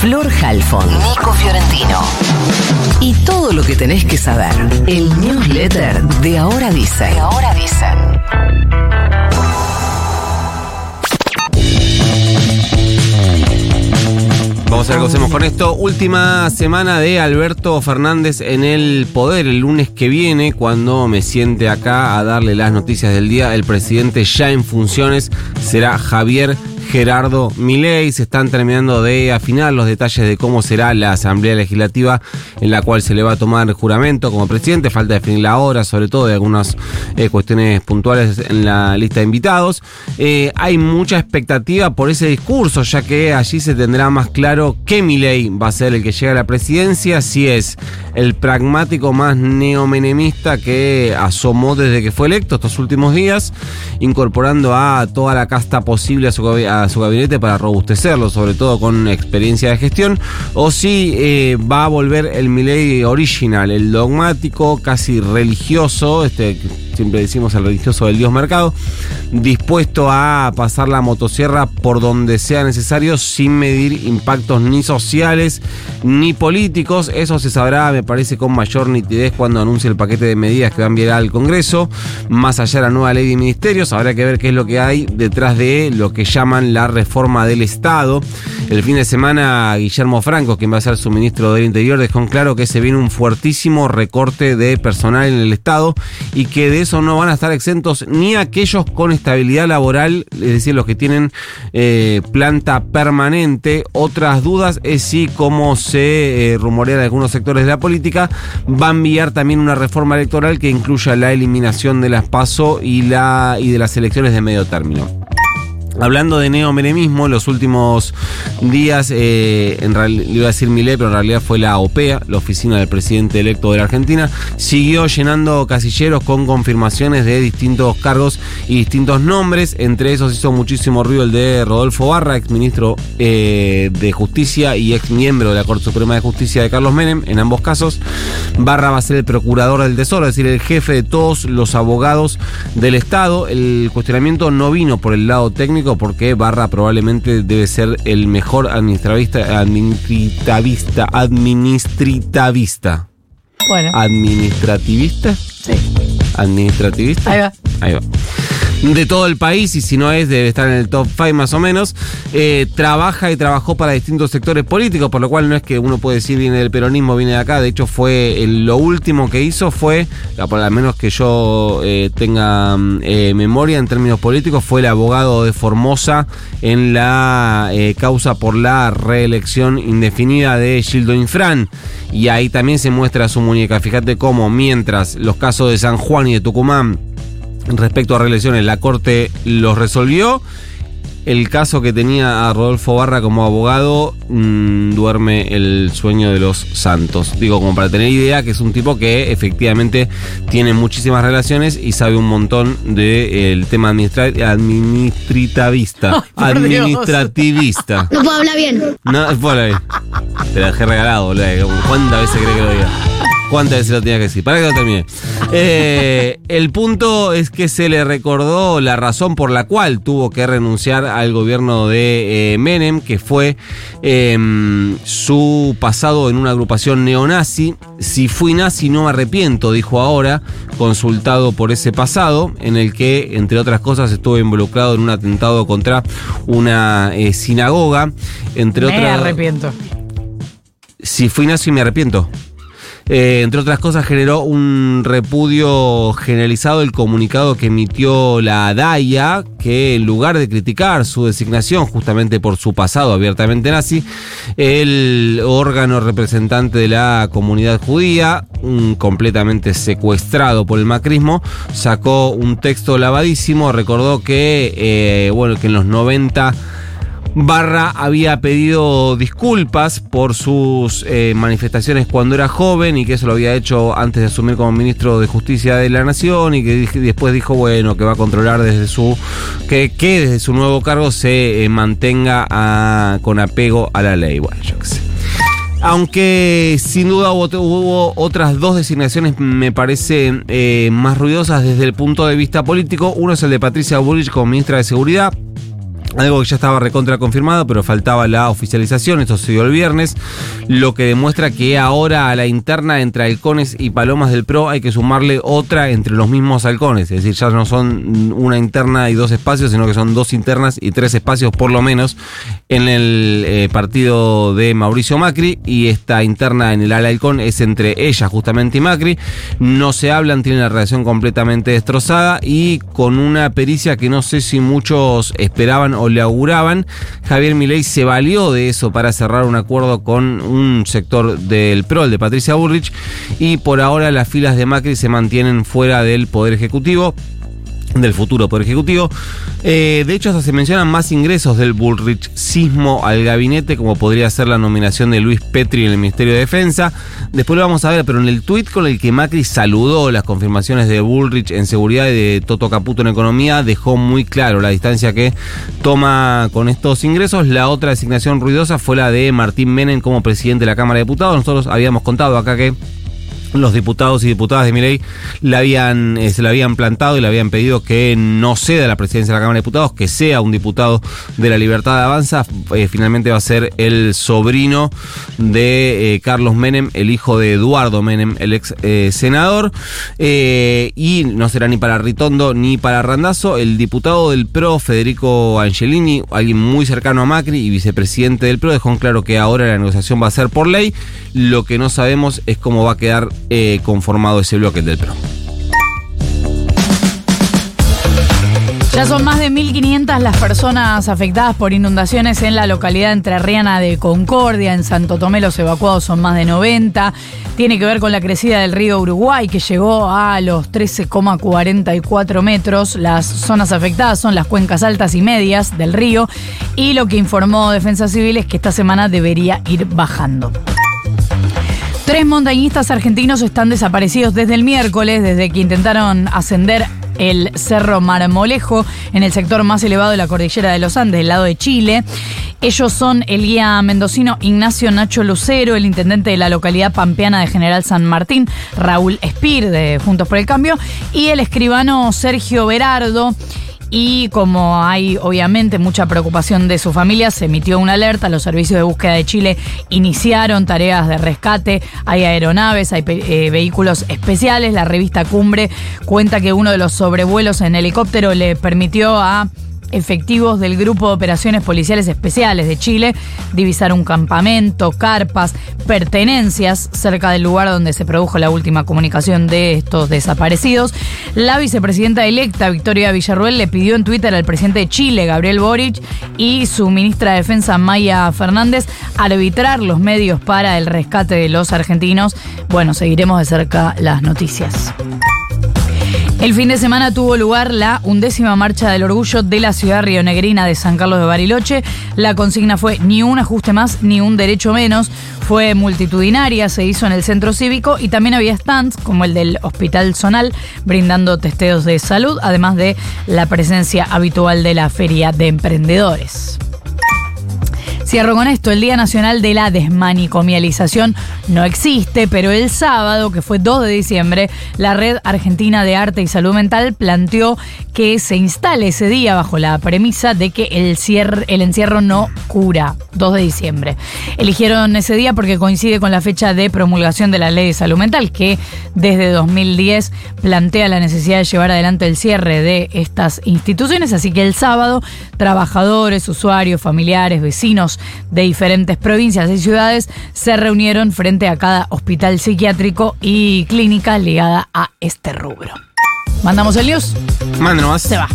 Flor Halfon, Nico Fiorentino. Y todo lo que tenés que saber. El newsletter de Ahora Dicen. De Ahora Dicen. Vamos a ver qué hacemos con esto. Última semana de Alberto Fernández en el poder. El lunes que viene, cuando me siente acá a darle las noticias del día, el presidente ya en funciones será Javier Gerardo Milei. Se están terminando de afinar los detalles de cómo será la Asamblea Legislativa en la cual se le va a tomar juramento como presidente. Falta definir la hora, sobre todo de algunas eh, cuestiones puntuales en la lista de invitados. Eh, hay mucha expectativa por ese discurso, ya que allí se tendrá más claro qué Milei va a ser el que llega a la presidencia, si es el pragmático más neomenemista que asomó desde que fue electo estos últimos días, incorporando a toda la casta posible a su, su gabinete para robustecerlo, sobre todo con experiencia de gestión, o si eh, va a volver el Milei original, el dogmático, casi religioso, este siempre decimos el religioso del Dios Mercado, dispuesto a pasar la motosierra por donde sea necesario sin medir impactos ni sociales ni políticos. Eso se sabrá, me parece, con mayor nitidez cuando anuncie el paquete de medidas que va a enviar al Congreso. Más allá de la nueva ley de ministerios, habrá que ver qué es lo que hay detrás de lo que llaman la reforma del Estado. El fin de semana, Guillermo Franco, quien va a ser su ministro del Interior, dejó en claro que se viene un fuertísimo recorte de personal en el Estado y que de eso no van a estar exentos ni aquellos con estabilidad laboral, es decir, los que tienen eh, planta permanente. Otras dudas es si, como se eh, rumorea de algunos sectores de la política, va a enviar también una reforma electoral que incluya la eliminación de las PASO y, la, y de las elecciones de medio término. Hablando de neomenemismo, los últimos días, eh, iba a decir Milei, pero en realidad fue la OPEA, la oficina del presidente electo de la Argentina, siguió llenando casilleros con confirmaciones de distintos cargos y distintos nombres. Entre esos hizo muchísimo ruido el de Rodolfo Barra, ex ministro eh, de Justicia y ex miembro de la Corte Suprema de Justicia de Carlos Menem, en ambos casos. Barra va a ser el procurador del Tesoro, es decir, el jefe de todos los abogados del Estado. El cuestionamiento no vino por el lado técnico porque Barra probablemente debe ser el mejor administravista, administrativista, administrativista. Bueno. ¿Administrativista? Sí. ¿Administrativista? Ahí va. Ahí va. De todo el país, y si no es, debe estar en el top 5 más o menos. Eh, trabaja y trabajó para distintos sectores políticos, por lo cual no es que uno puede decir viene del peronismo, viene de acá. De hecho, fue lo último que hizo fue, por lo menos que yo eh, tenga mm, eh, memoria en términos políticos, fue el abogado de Formosa en la causa por la reelección indefinida de Gildo Infran. Y ahí también se muestra su muñeca. Fíjate cómo, mientras los casos de San Juan y de Tucumán respecto a reelecciones, la Corte los resolvió. El caso que tenía a Rodolfo Barra como abogado mm, duerme el sueño de los santos. Digo, como para tener idea que es un tipo que efectivamente tiene muchísimas relaciones y sabe un montón del tema administra administrativista. Ay, administrativista. No puedo hablar bien. No, por ahí. Te la dejé regalado, boludo. ¿Cuántas veces cree que lo diga? ¿Cuántas veces lo tenía que decir? Para que lo termine. Eh, el punto es que se le recordó la razón por la cual tuvo que renunciar al gobierno de eh, Menem, que fue eh, su pasado en una agrupación neonazi. Si fui nazi no me arrepiento, dijo ahora, consultado por ese pasado, en el que, entre otras cosas, estuvo involucrado en un atentado contra una eh, sinagoga. Entre Me otras. arrepiento. Si fui nazi me arrepiento. Eh, entre otras cosas, generó un repudio generalizado el comunicado que emitió la DAIA, que en lugar de criticar su designación justamente por su pasado abiertamente nazi, el órgano representante de la comunidad judía, completamente secuestrado por el macrismo, sacó un texto lavadísimo, recordó que, eh, bueno, que en los 90 Barra había pedido disculpas por sus eh, manifestaciones cuando era joven y que eso lo había hecho antes de asumir como ministro de Justicia de la Nación y que después dijo, bueno, que va a controlar desde su. que, desde su nuevo cargo se eh, mantenga con apego a la ley. Bueno, yo qué sé. Aunque sin duda hubo, hubo otras dos designaciones, me parece, eh, más ruidosas desde el punto de vista político. Uno es el de Patricia Bullrich como ministra de Seguridad Algo que ya estaba recontra confirmado, pero faltaba la oficialización. Esto se dio el viernes. Lo que demuestra que ahora a la interna entre halcones y palomas del PRO hay que sumarle otra entre los mismos halcones. Es decir, ya no son una interna y dos espacios, sino que son dos internas y tres espacios por lo menos en el eh, partido de Mauricio Macri. Y esta interna en el ala halcón es entre ella justamente y Macri. No se hablan, tienen la relación completamente destrozada y con una pericia que no sé si muchos esperaban o le auguraban. Javier Milei se valió de eso para cerrar un acuerdo con un sector del PRO, el de Patricia Bullrich, y por ahora las filas de Macri se mantienen fuera del Poder Ejecutivo del futuro Poder Ejecutivo. Eh, de hecho, hasta se mencionan más ingresos del Bullrich-sismo al gabinete, como podría ser la nominación de Luis Petri en el Ministerio de Defensa. Después lo vamos a ver, pero en el tuit con el que Macri saludó las confirmaciones de Bullrich en seguridad y de Toto Caputo en economía, dejó muy claro la distancia que toma con estos ingresos. La otra designación ruidosa fue la de Martín Menem como presidente de la Cámara de Diputados. Nosotros habíamos contado acá que los diputados y diputadas de Miley le habían, eh, se le habían plantado y le habían pedido que no ceda la presidencia de la Cámara de Diputados, que sea un diputado de la Libertad de Avanza. Eh, finalmente va a ser el sobrino de eh, Carlos Menem, el hijo de Eduardo Menem, el ex senador. y no será ni para Ritondo ni para Randazo. El diputado del PRO, Federico Angelini, alguien muy cercano a Macri y vicepresidente del PRO, dejó en claro que ahora la negociación va a ser por ley. Lo que no sabemos es cómo va a quedar eh, conformado ese bloque del PRO. Ya son más de 1.500 las personas afectadas por inundaciones en la localidad entrerriana de Concordia. En Santo Tomé los evacuados son más de 90. Tiene que ver con la crecida del río Uruguay, que llegó a los 13,44 metros. Las zonas afectadas son las cuencas altas y medias del río. Y lo que informó Defensa Civil es que esta semana debería ir bajando. Tres montañistas argentinos están desaparecidos desde el miércoles, desde que intentaron ascender el Cerro Marmolejo en el sector más elevado de la cordillera de los Andes, del lado de Chile. Ellos son el guía mendocino Ignacio Nacho Lucero, el intendente de la localidad pampeana de General San Martín, Raúl Espir, de Juntos por el Cambio, y el escribano Sergio Berardo. Y como hay obviamente mucha preocupación de su familia, se emitió una alerta. Los servicios de búsqueda de Chile iniciaron tareas de rescate. Hay aeronaves, hay eh, vehículos especiales. La revista Cumbre cuenta que uno de los sobrevuelos en helicóptero le permitió a efectivos del Grupo de Operaciones Policiales Especiales de Chile divisaron un campamento, carpas, pertenencias cerca del lugar donde se produjo la última comunicación de estos desaparecidos. La vicepresidenta electa, Victoria Villarruel, le pidió en Twitter al presidente de Chile, Gabriel Boric, y su ministra de Defensa, Maya Fernández, arbitrar los medios para el rescate de los argentinos. Bueno, seguiremos de cerca las noticias. El fin de semana tuvo lugar la undécima marcha del orgullo de la ciudad rionegrina de San Carlos de Bariloche. La consigna fue ni un ajuste más ni un derecho menos. Fue multitudinaria, se hizo en el centro cívico y también había stands como el del Hospital Zonal brindando testeos de salud, además de la presencia habitual de la Feria de Emprendedores. Cierro con esto, el Día Nacional de la Desmanicomialización no existe, pero el sábado, que fue 2 de diciembre, la Red Argentina de Arte y Salud Mental planteó que se instale ese día bajo la premisa de que el, el encierro no cura, 2 de diciembre. Eligieron ese día porque coincide con la fecha de promulgación de la Ley de Salud Mental, que desde 2010 plantea la necesidad de llevar adelante el cierre de estas instituciones, así que el sábado, trabajadores, usuarios, familiares, vecinos, de diferentes provincias y ciudades se reunieron frente a cada hospital psiquiátrico y clínica ligada a este rubro. ¿Mandamos el news? Mándanos. Se va.